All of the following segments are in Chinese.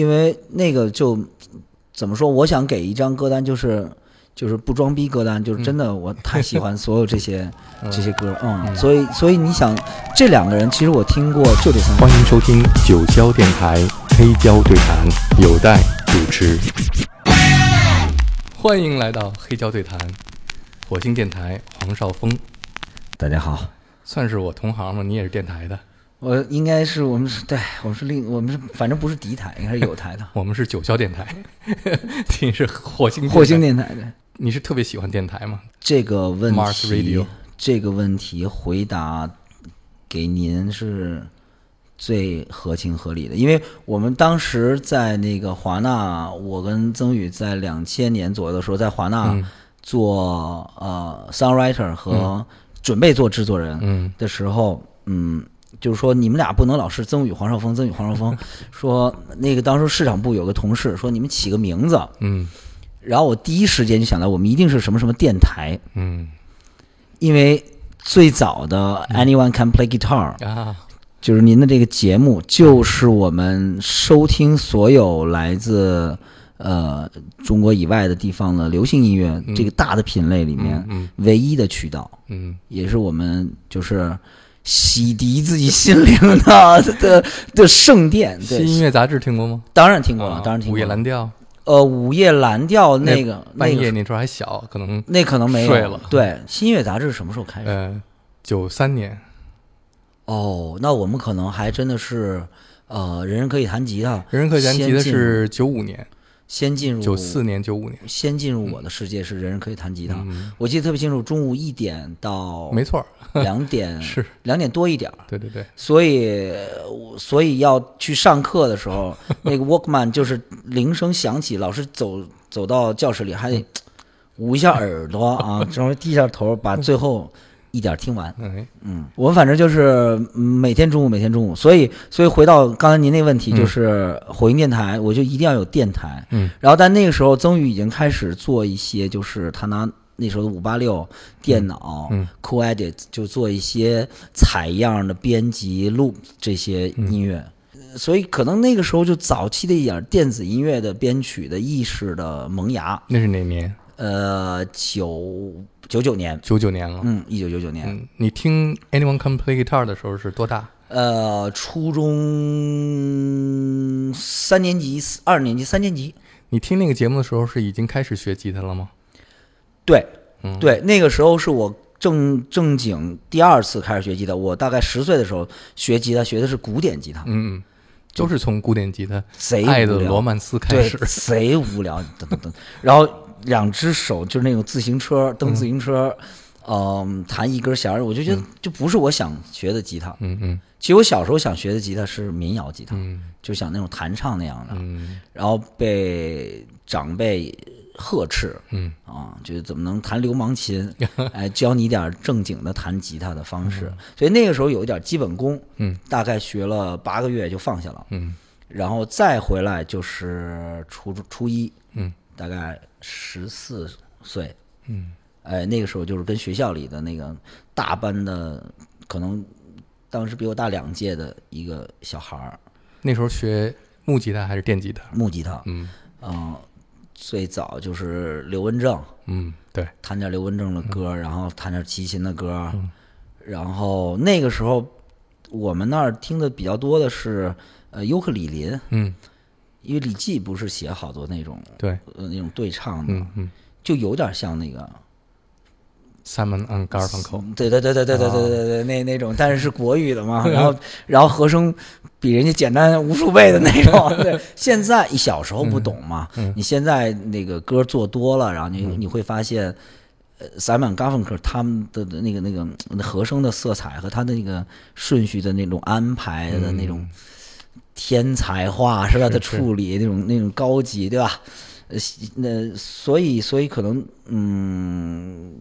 因为那个就怎么说，我想给一张歌单，就是就是不装逼歌单，就是真的我太喜欢所有这些、这些歌，嗯，所以所以你想这两个人，其实我听过就这三个欢迎收听九霄电台黑胶对谈，有待主持。欢迎来到黑胶对谈，火星电台黄少峰，大家好，算是我同行吗？你也是电台的，我应该是我们是对我们是另我们是反正不是敌台，应该是友台的 我们是九霄电台，你是火星火星电台。的你是特别喜欢电台吗？这个问题这个问题回答给您是最合情合理的，因为我们当时在那个华纳，我跟曾宇在两千年左右的时候，在华纳嗯做、呃 songwriter 和准备做制作人嗯的时候，嗯。就是说，你们俩不能老是曾宇、黄少峰、曾宇、黄少峰。说那个当时市场部有个同事说，你们起个名字。嗯然后我第一时间就想到，我们一定是什么什么电台。嗯因为最早的 Anyone Can Play Guitar 啊，就是您的这个节目，就是我们收听所有来自呃中国以外的地方的流行音乐这个大的品类里面嗯唯一的渠道，嗯也是我们就是洗涤自己心灵的 的的圣殿。新对，音乐杂志听过吗？当然听过了，啊当然听过了。午夜蓝调，呃，午夜蓝调那个那个半夜那时候还小，可能那可能没有睡了对，新音乐杂志什么时候开始？呃九三年，哦，那我们可能还真的是，呃，人人可以弹吉他，人人可以弹吉他是九五年，先进入九四，年九五年，先进入我的世界是人人可以弹吉他。嗯，我记得特别清楚，中午一点到没错儿，两点，是。两点多一点，对对对，所以所以要去上课的时候，那个 Walkman 就是铃声响起，老师走走到教室里还得捂一下耳朵啊，稍微低下头把最后一点儿听完。哎，嗯，我们反正就是嗯每天中午，每天中午，所以所以回到刚才您那问题，嗯就是火星电台，我就一定要有电台。嗯，然后但那个时候曾宇已经开始做一些，就是他拿那时候的五八六电脑，嗯 Cool Edit 就做一些采样的编辑录这些音乐。所以可能那个时候就早期的一点电子音乐的编曲的意识的萌芽，那是哪年？呃，九九九年，九九年了。嗯，一九九九年，嗯，你听 Anyone Can Play Guitar 的时候是多大？呃，初中三年级、二年级、三年级，你听那个节目的时候是已经开始学吉他了吗？对，嗯，，对，那个时候是我正正经第二次开始学吉他。我大概十岁的时候学吉他，学的是古典吉他，嗯嗯，都是从古典吉他贼《爱的罗曼斯》开对始，。贼无聊，等等等，然后两只手就是那种自行车蹬自行车，嗯，弹一根弦儿，我就觉得就不是我想学的吉他。嗯嗯。其实我小时候想学的吉他是民谣吉他，嗯。就想那种弹唱那样的，嗯。然后被长辈呵斥，嗯。啊，就是怎么能弹流氓琴？哎，教你点正经的弹吉他的方式。所以那个时候有一点基本功，嗯，大概学了八个月就放下了，嗯。然后再回来就是初中初一，嗯大概十四岁，嗯。哎，那个时候就是跟学校里的那个大班的，可能当时比我大两届的一个小孩儿，那时候学木吉他还是电吉他？木吉他，嗯。嗯、最早就是刘文正。嗯，对，弹点刘文正的歌，然后弹点齐秦的歌，嗯。然后那个时候我们那儿听的比较多的是呃尤克里林，嗯因为李记不是写好多那种对，呃那种对唱的，嗯嗯。就有点像那个，，Simon and Garfunkel，对对对对对对对对对那那种，但是是国语的嘛，然后然后和声比人家简单无数倍的那种。对，现在小时候不懂嘛，嗯你现在那个歌做多了，然后你你会发现。呃，塞满嘎芬克他们的的那个那个和声的色彩和他的那个顺序的那种安排的那种天才化是吧？是的处理那种那种高级对吧？呃，那所以所以可能嗯，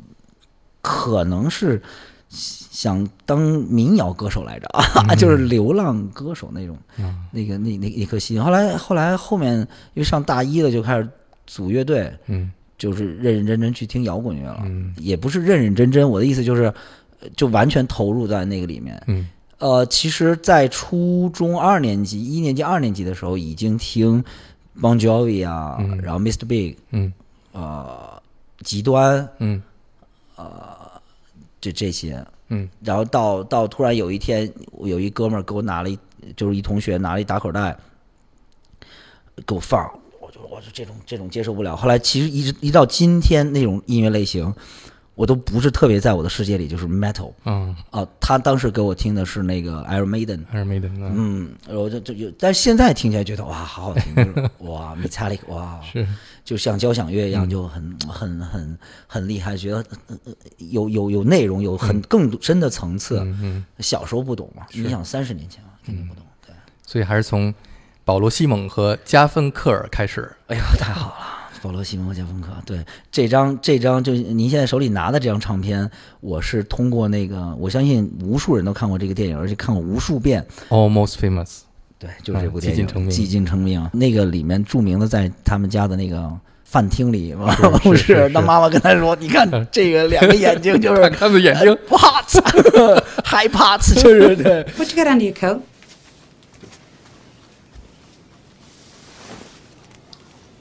可能是想当民谣歌手来着啊，就是流浪歌手那种嗯那个那那那颗心。后来后来后面因为上大一了就开始组乐队，嗯就是认认真真去听摇滚乐了，嗯也不是认认真真，我的意思就是，呃就完全投入在那个里面。嗯呃，其实，在初中二年级、一年级、二年级的时候，已经听 Bon Jovi 啊，嗯。然后 Mr. Big，嗯。呃，极端嗯。呃这这些，嗯。然后到到突然有一天，我有一哥们儿给我拿了一，就是一同学拿了一打口袋给我放，我就我就这种这种接受不了。后来其实一直一到今天，那种音乐类型，我都不是特别在我的世界里，就是 metal 嗯，啊。他当时给我听的是那个 Iron Maiden，Iron Maiden。嗯，我就就有，但是现在听起来觉得哇，好好听，就是哇，Metallic，哇，是，就像交响乐一样，就很很很很厉害，觉得有有有内容，有很更深的层次。小时候不懂嘛，你想三十年前啊，肯定不懂。对，所以还是从保罗·西蒙和加芬克尔开始。哎呀，太好了。保罗·西蒙和加芬克，对这张这张就是您现在手里拿的这张唱片，我是通过那个，我相信无数人都看过这个电影，而且看过无数遍。Almost Famous，对，就是这部嗯电影《寂静成名寂静成名》那个里面著名的，在他们家的那个饭厅里，不是是是他妈妈跟他说：“你看这个两个眼睛就是 看他的眼睛，啪嚓，害怕，就是 对。What you got under your coat?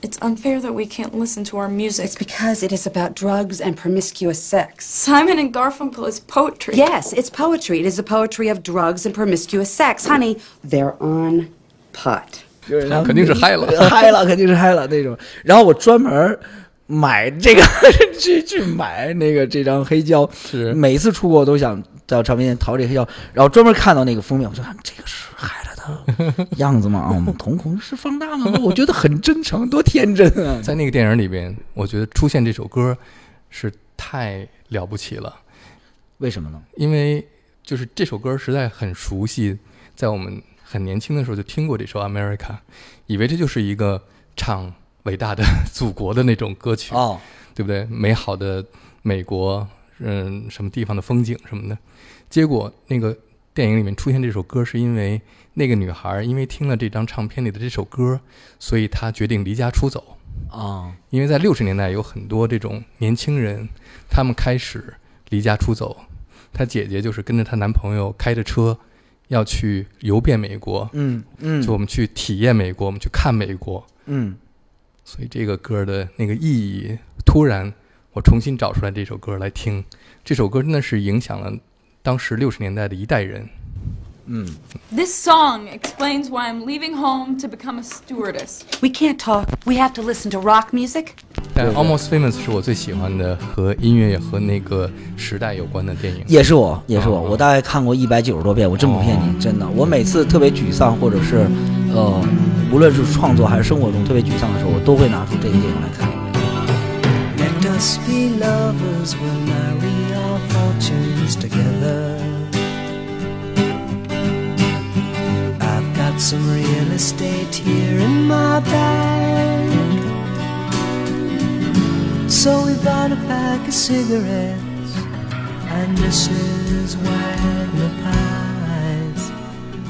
It's unfair that we can't listen to our music. It's because it is about drugs and promiscuous sex. Simon and Garfunkel is poetry. Yes, it's poetry. It is the poetry of drugs and promiscuous sex. Honey, they're on pot. 就是然后肯定是嗨了嗨了，肯定是嗨了那种。然后我专门买这个去去买那个这张黑胶，是每一次出国我都想到唱片店淘这黑胶，然后专门看到那个封面，我就看这个是嗨了的 样子嘛？啊，我们瞳孔是放大了吗？我觉得很真诚，多天真啊！在那个电影里边，我觉得出现这首歌是太了不起了，为什么呢？因为就是这首歌实在很熟悉，在我们很年轻的时候就听过这首《America》，以为这就是一个唱伟大的祖国的那种歌曲，哦，对不对？美好的美国，嗯，什么地方的风景什么的。结果那个电影里面出现这首歌，是因为那个女孩因为听了这张唱片里的这首歌，所以她决定离家出走。啊，因为在六十年代有很多这种年轻人，他们开始离家出走。她姐姐就是跟着她男朋友开着车要去游遍美国，嗯嗯，就我们去体验美国，我们去看美国。嗯所以这个歌的那个意义，突然我重新找出来这首歌来听，这首歌真的是影响了当时六十年代的一代人。嗯， This song explains why I'm leaving home to become a stewardess. We can't talk. We have to listen to rock music. 但《Almost Famous》是我最喜欢的和音乐和那个时代有关的电影。也是我，也是我，哦我大概看过一百九十多遍，我真不骗你，真的。我每次特别沮丧，或者是呃，无论是创作还是生活中特别沮丧的时候，我都会拿出这个电影来看。 Let us be lovers, we'll marry our fortunes together. Some real estate here in my bag. So we bought a pack of cigarettes and Mrs. Wagner pies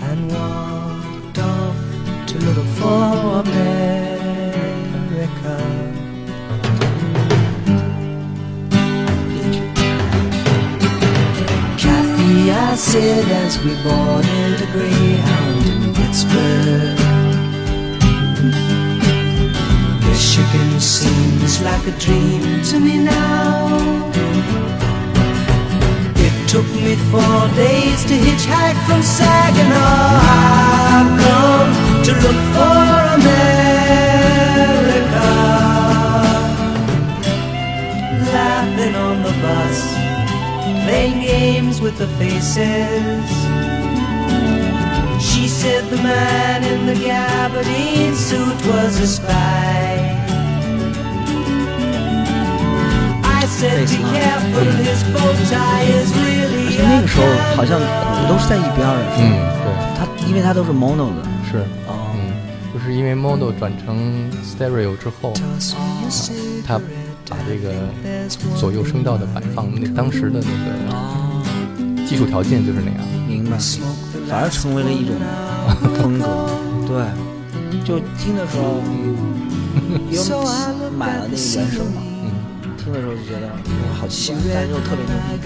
and walked off to look for America. I said as we boarded a Greyhound Pittsburgh. Michigan seems like a dream to me now. It took me four days to hitchhike from Saginaw. I've come to look for America. Laughing on the bus playing games with the faces. She said the man in the gabardine suit was a spy. I said, be careful, his bow tie is 而 really 且那个时候好像鼓都是在一边儿的，是嗯吗，对，它因为它都是 mono 的。是，哦嗯，就是因为 mono 转成 stereo 之后，他把这个左右声道的摆放，那当时的那个哦，技术条件就是那样。明白，反而成为了一种风格。对，就听的时候，因为买了那个原声嘛，嗯，听的时候就觉得哇好奇怪，但是又特别牛逼。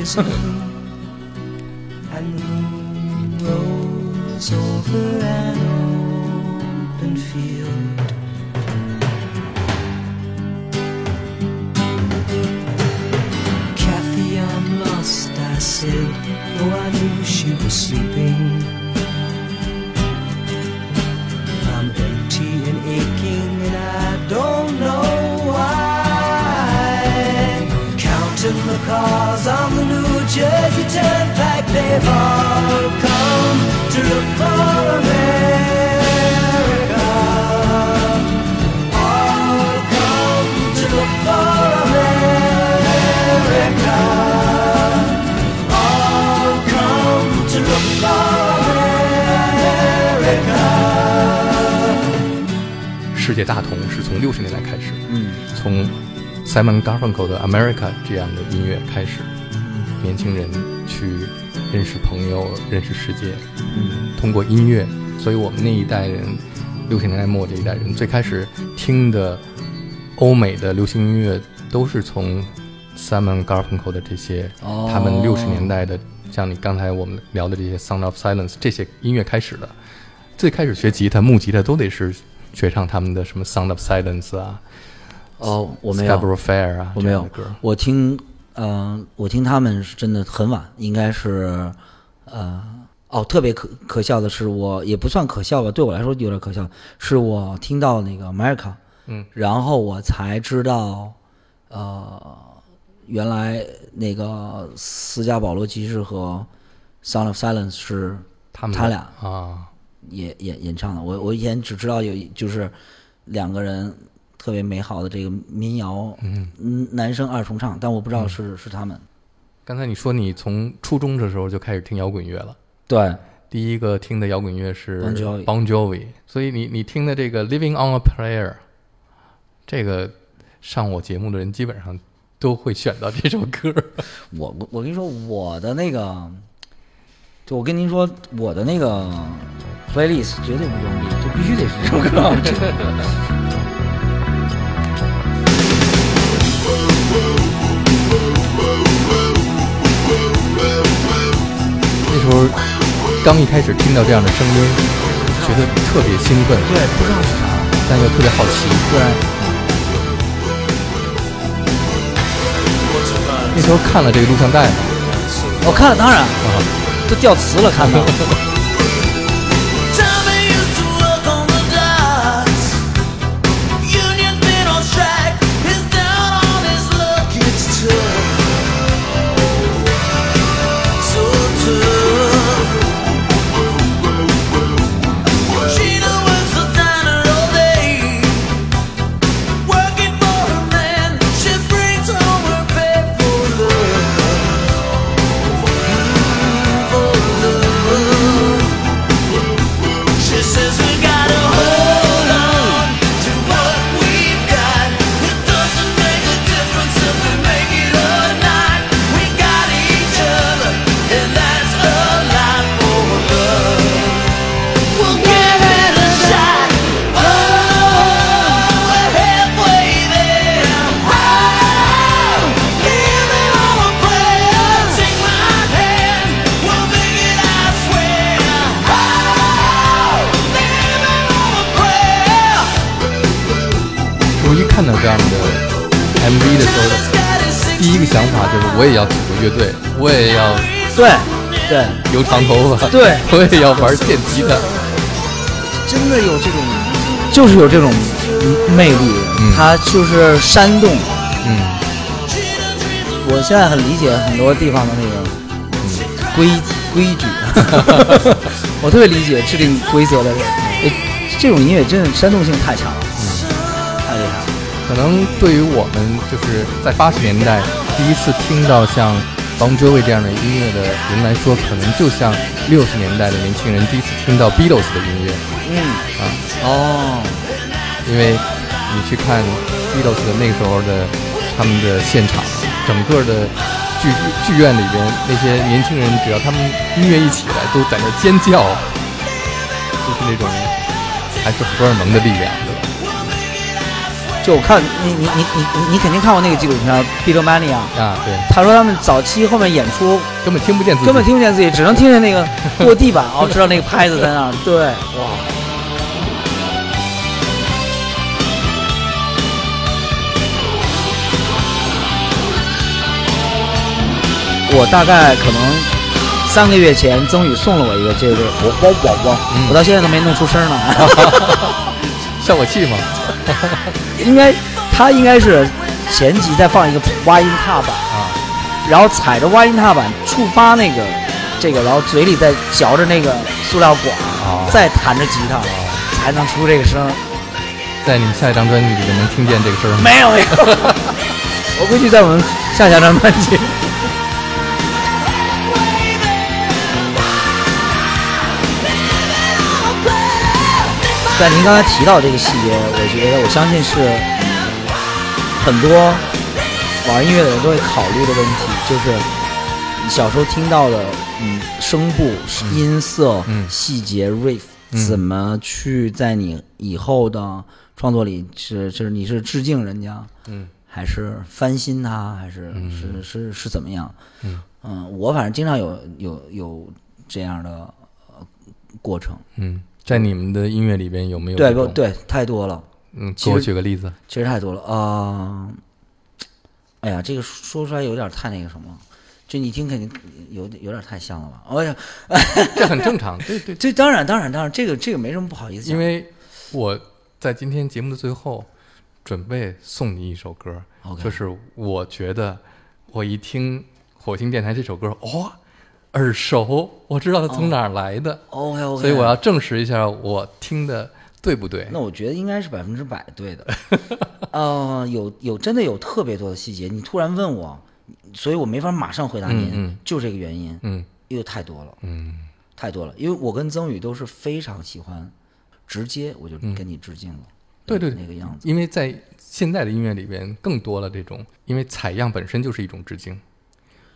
I said, though I knew she was sleeping. Cars on the New Jersey Turnpike, they've all come to look for America. All come to look for America. All come to look for America. 世界大同是从六十年代开始，嗯，从 Simon Garfunkel 的《America》这样的音乐开始，年轻人去认识朋友、认识世界，嗯，通过音乐，所以我们那一代人，六十年代末这一代人，最开始听的欧美的流行音乐都是从 Simon Garfunkel 的这些，哦他们六十年代的，像你刚才我们聊的这些《Sound of Silence》这些音乐开始的。最开始学吉他、木吉他都得是学唱他们的什么《Sound of Silence》啊，哦，我没有 Scarborough Fair 啊，我没有。我听，呃，我听他们是真的很晚，应该是，呃，哦，特别可可笑的是我，也不算可笑吧，对我来说有点可笑，是我听到那个 America，嗯，然后我才知道，呃，原来那个斯嘉保罗骑士和 Sound of Silence 是他们他俩啊，演演演唱的。我我以前只知道有就是两个人特别美好的这个民谣，嗯，男生二重唱，但我不知道是、是他们。刚才你说你从初中的时候就开始听摇滚乐了，对，第一个听的摇滚乐是 Bon Jovi Bon Jovi 所以你你听的这个《Living on a Prayer》，这个上我节目的人基本上都会选到这首歌。我我我跟你说，我的那个，就我跟您说，我的那个 playlist 绝对不装逼，就必须得是这首歌。刚一开始听到这样的声音，觉得特别兴奋，对，不知道是啥。但又特别好奇。对，那时候看了这个录像带吗，我看了，当然都掉词了，看到。我也要对，对，留长头发，对我也要玩电吉他。真的有这种，就是有这种魅力，它就是煽动。嗯，我现在很理解很多地方的那个规规矩，我特别理解制定规则的人。诶这种音乐真的煽动性太强了，太厉害了。可能对于我们就是在八十年代第一次听到像 Bon Jovi 这样的音乐的人来说，可能就像六十年代的年轻人第一次听到 Beatles 的音乐，嗯。啊，哦，因为你去看 Beatles 的那个时候的他们的现场，整个的剧剧院里边那些年轻人，只要他们音乐一起来，都在那尖叫，就是那种还是荷尔蒙的力量，对吧？就我看你你你你你你肯定看过那个纪录片《Peter Mania》，啊，对，他说他们早期后面演出根本听不见自己，根本听不见自己，只能听见那个 落地板哦，知道那个拍子在那儿。对，哇。我大概可能三个月前，曾宇送了我一个这个，我我我我，嗯我到现在都没弄出声呢。效果器嘛，应该他应该是前级再放一个挖音踏板，啊，然后踩着挖音踏板触发那个这个，然后嘴里再嚼着那个塑料管，啊再弹着吉他，才能出这个声。在你们下一张专辑里面能听见这个声吗？没有没有，我估计在我们下下张专辑。但您刚才提到这个细节，我觉得我相信是很多玩音乐的人都会考虑的问题，就是你小时候听到的，嗯，声部、音色、嗯细节、riff，嗯怎么去在你以后的创作里是就是你是致敬人家，嗯还是翻新它，还是、嗯是是是怎么样？嗯我反正经常有有有这样的呃过程。嗯，在你们的音乐里边有没有？对不对？太多了，嗯，给我举个例子。其实太多了啊、哎呀，这个说出来有点太那个什么，就你听肯定有点有点太像了吧？哎呀，这很正常，对对，这当然当然当然，这个这个没什么不好意思，因为我在今天节目的最后准备送你一首歌就是我觉得我一听火星电台这首歌，哇、耳熟，我知道它从哪儿来的，OK OK，所以我要证实一下我听的对不对。那我觉得应该是百分之百对的。呃，有有真的有特别多的细节，你突然问我，所以我没法马上回答您，嗯嗯就这个原因，嗯因为太多了，嗯太多了。因为我跟曾宇都是非常喜欢直接我就跟你致敬了，嗯对对那个样子。因为在现在的音乐里边更多了这种，因为采样本身就是一种致敬，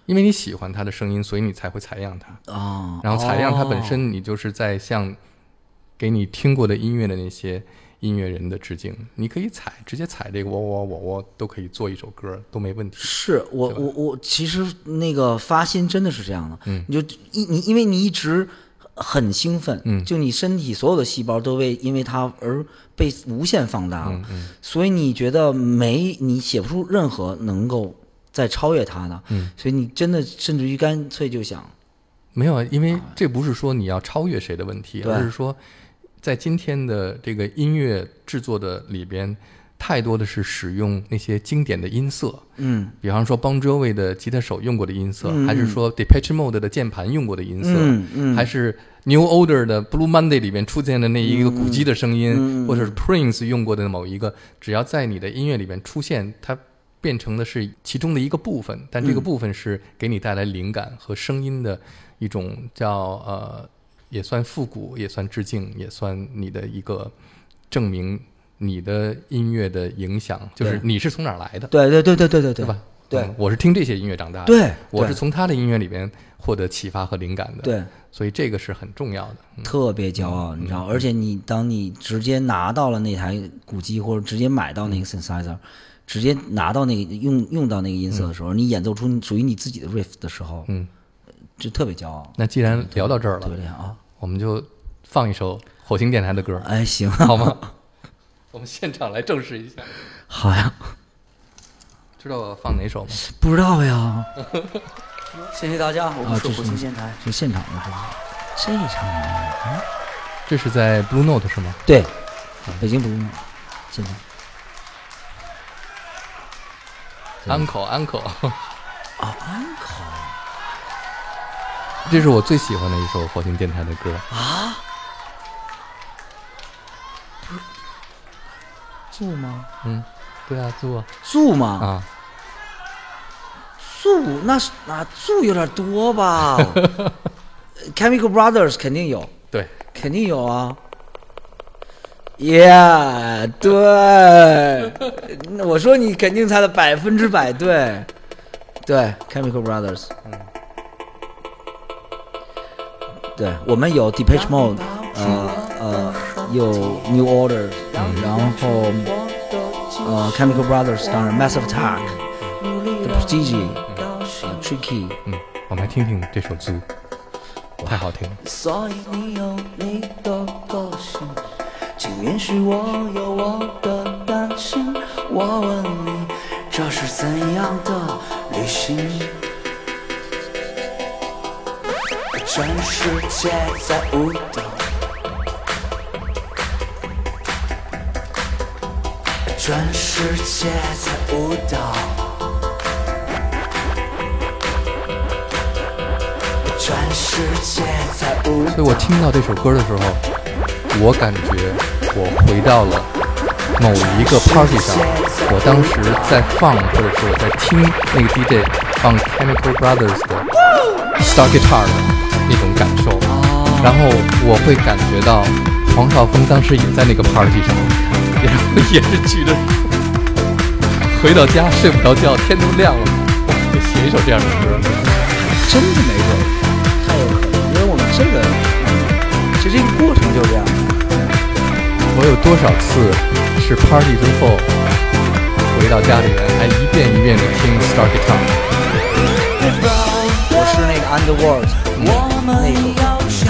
因为你喜欢他的声音，所以你才会采样他。啊，然后采样他本哦身，你就是在向给你听过的音乐的那些音乐人的致敬。你可以采，直接采这个我我我我都可以做一首歌，都没问题。是我我我其实那个发心真的是这样的，嗯你就一你因为你一直很兴奋，嗯就你身体所有的细胞都为因为它而被无限放大了，嗯嗯所以你觉得没你写不出任何能够再超越它呢，嗯，所以你真的甚至于干脆就想，没有啊，因为这不是说你要超越谁的问题，对而是说在今天的这个音乐制作的里边，太多的是使用那些经典的音色，嗯。比方说 Bon Jovi 的吉他手用过的音色，嗯。还是说 Depeche Mode 的键盘用过的音色，嗯嗯。还是 New Order 的 Blue Monday 里面出现的那一个鼓机的声音，或者是 Prince 用过的某一个，只要在你的音乐里面出现，它变成的是其中的一个部分，但这个嗯。部分是给你带来灵感和声音的一种叫呃，也算复古，也算致敬，也算你的一个证明你的音乐的影响，就是你是从哪儿来的。对对对对对对对。吧？对。嗯我是听这些音乐长大的，对对。我是从他的音乐里边获得启发和灵感的，对，所以这个是很重要的。嗯。特别骄傲，你知道，而且你当你直接拿到了那台古机，或者直接买到那个 synthesizer，、直接拿到那个用用到那个音色的时候，你演奏出你属于你自己的 riff 的时候，嗯，就特别骄傲，那既然聊到这儿了特别，厉害啊！我们就放一首火星电台的歌，哎，行，好吗？我们现场来证实一下，好呀，知道我放哪首吗？不知道呀。谢谢大家，我啊们是火星电台，是现场的，这是这场的，这是在 Blue Note 是吗？对，北京 Blue Note，现场 Uncle Uncle，啊，uncle 这是我最喜欢的一首火星电台的歌。啊，住吗？嗯，对啊，做住吗？啊，住那是那住有点多吧？Chemical Brothers 肯定有，对，肯定有啊。Yeah，对，那我说你肯定猜的百分之百对，对，Chemical Brothers，嗯，对我们有 Depeche Mode，呃呃，有 New Order，然后呃 Chemical Brothers，当然 Massive Attack、The Prodigy、呃 Tricky，嗯，我们来听听这首《Zoo》，太好听了。所以你有你的个性，请允许我有我的担心。我问你，这是怎样的旅行？全世界在舞蹈，全世界在舞蹈。全世界在舞蹈。所以我听到这首歌的时候，我感觉我回到了某一个 party 上，我当时在放，或者是我在听那个 DJ 放 Chemical Brothers 的 Star Guitar 的那种感受，然后我会感觉到黄少峰当时也在那个 party 上，然后也是举着，回到家睡不着觉，天都亮了，哇，就写一首这样的歌。真的没准，太有可能，因为我们这个，嗯，其实这个过程就是这样。我有多少次是 party 之后回到家里面，还一遍一遍的听 Star Guitar？我是那个 Underworld 那首，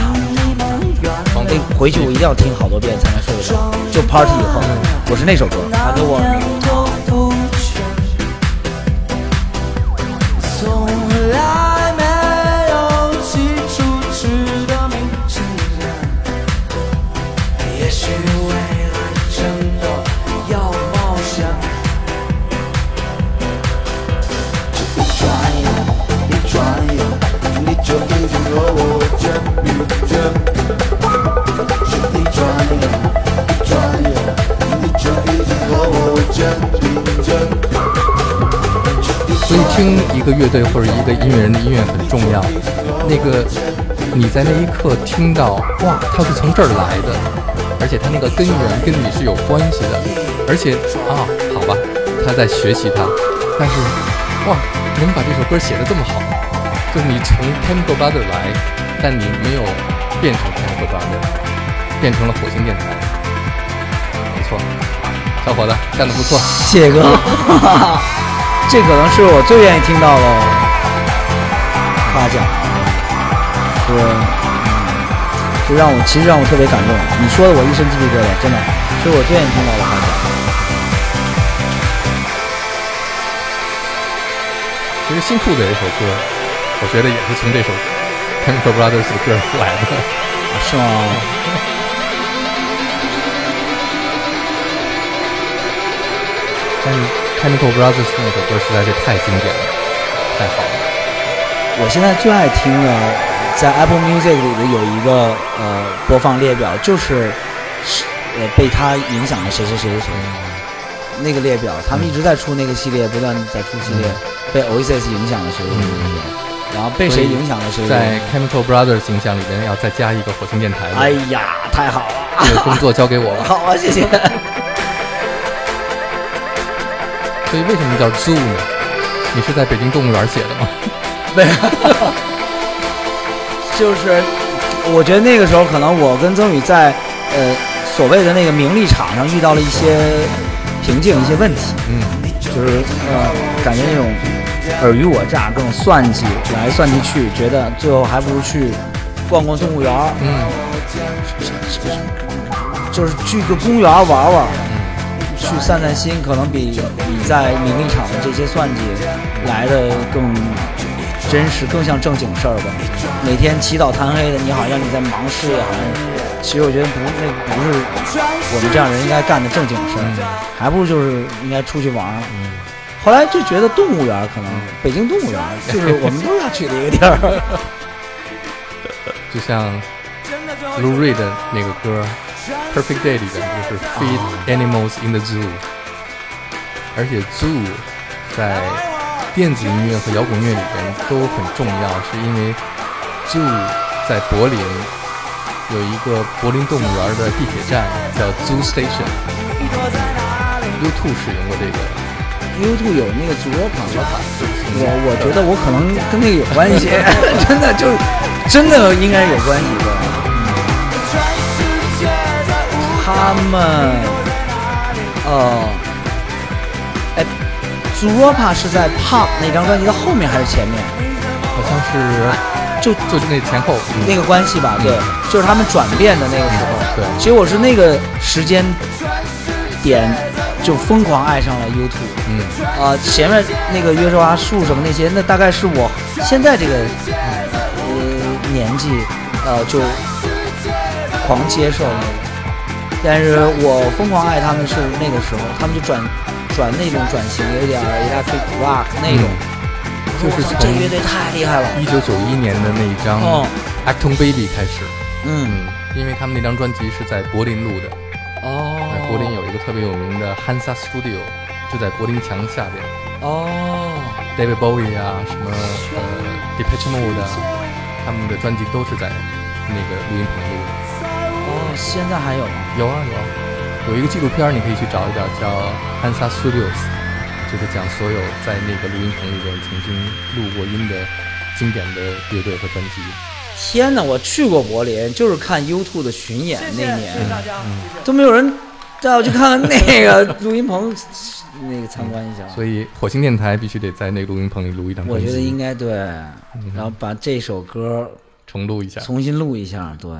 那回去我一定要听好多遍才能睡得着。就 party 以后，我是那首歌 Underworld。乐队或者一个音乐人的音乐很重要。那个你在那一刻听到，哇，他是从这儿来的，而且他那个根源跟你是有关系的，而且啊，好吧，他在学习它，但是哇，能把这首歌写得这么好，就是你从 Chemical Brother 来，但你没有变成 Chemical Brother，变成了火星电台，没错，小伙子干得不错。谢哥，这可能是我最愿意听到的夸奖，是，嗯就让我其实让我特别感动。你说的我一身鸡皮疙瘩，真的，是我最愿意听到的夸奖。其实新裤子有一首歌，我觉得也是从这首 Chemical Brothers 的歌来的。是吗？但是 Chemical Brothers 那首歌实在是太经典了，太好了。我现在最爱听的，在 Apple Music 里的有一个呃播放列表，就是是呃被他影响的谁谁谁谁谁那个列表，他们一直在出那个系列，不断在出系列，被 Oasis 影响的谁谁谁然后被谁影响的谁谁在。Chemical Brothers 影响里面要再加一个火星电台的，哎呀，太好了这个！工作交给我了。好啊，谢谢。所以为什么叫 Zoo 呢？你是在北京动物园写的吗？没有，就是我觉得那个时候可能我跟曾宇在呃所谓的那个名利场上遇到了一些瓶颈、一些问题，嗯，就是呃感觉那种尔虞我诈、各种算计来算计去，觉得最后还不如去逛逛动物园儿，嗯，就是去个公园玩玩，去散散心，可能比比在名利场的这些算计来的更真实，更像正经事儿吧。每天起早贪黑的，你好像你在忙事业，好像其实我觉得不，那不是我们这样人应该干的正经事儿，还不如就是应该出去玩儿。后来就觉得动物园可能北京动物园就是我们都要去的一个地儿。就像 Lou Reed 的那个歌《Perfect Day》里边就是 Feed Animals in the Zoo，而且 Zoo 在电子音乐和摇滚乐里边都很重要，是因为 Zoo 在柏林有一个柏林动物园的地铁站叫 Zoo Station。U2 使用过这个，YouTube 有那个组合款和款，我我觉得我可能跟那个有关系，真的就是真的应该有关系的。他们呃哎，Zuropa 是在 Pop 那张专辑的后面还是前面？好像是就就那前后，嗯那个关系吧，对，就是他们转变的那个时候。对其实我是那个时间点就疯狂爱上了 YouTube。嗯，啊，前面那个约瑟华树什么那些，那大概是我现在这个呃年纪，呃就狂接受那个。但是我疯狂爱他们是那个时候，他们就转转那种转型，有点儿 electric rock 那种。就是从这乐队太厉害了。一九九一年的那一张哦《Acton Baby》开始，嗯，嗯，因为他们那张专辑是在柏林录的，哦在柏林有一个特别有名的 Hansa Studio，就在柏林墙下边。哦，David Bowie 啊，什么呃 Depeche Mode 啊，他们的专辑都是在那个录音棚录的。哦，现在还有吗？有啊有啊，有一个纪录片你可以去找一找，叫 Hansa Studios，就是讲所有在那个录音棚里边曾经录过音的经典的乐队和专辑。天哪，我去过柏林，就是看 YouTube 的巡演那年，大家，都没有人带我去看看那个录音棚，那个参观一下。所以火星电台必须得在那个录音棚里录一张，我觉得应该对，然后把这首歌重录一下。重新录一下，对。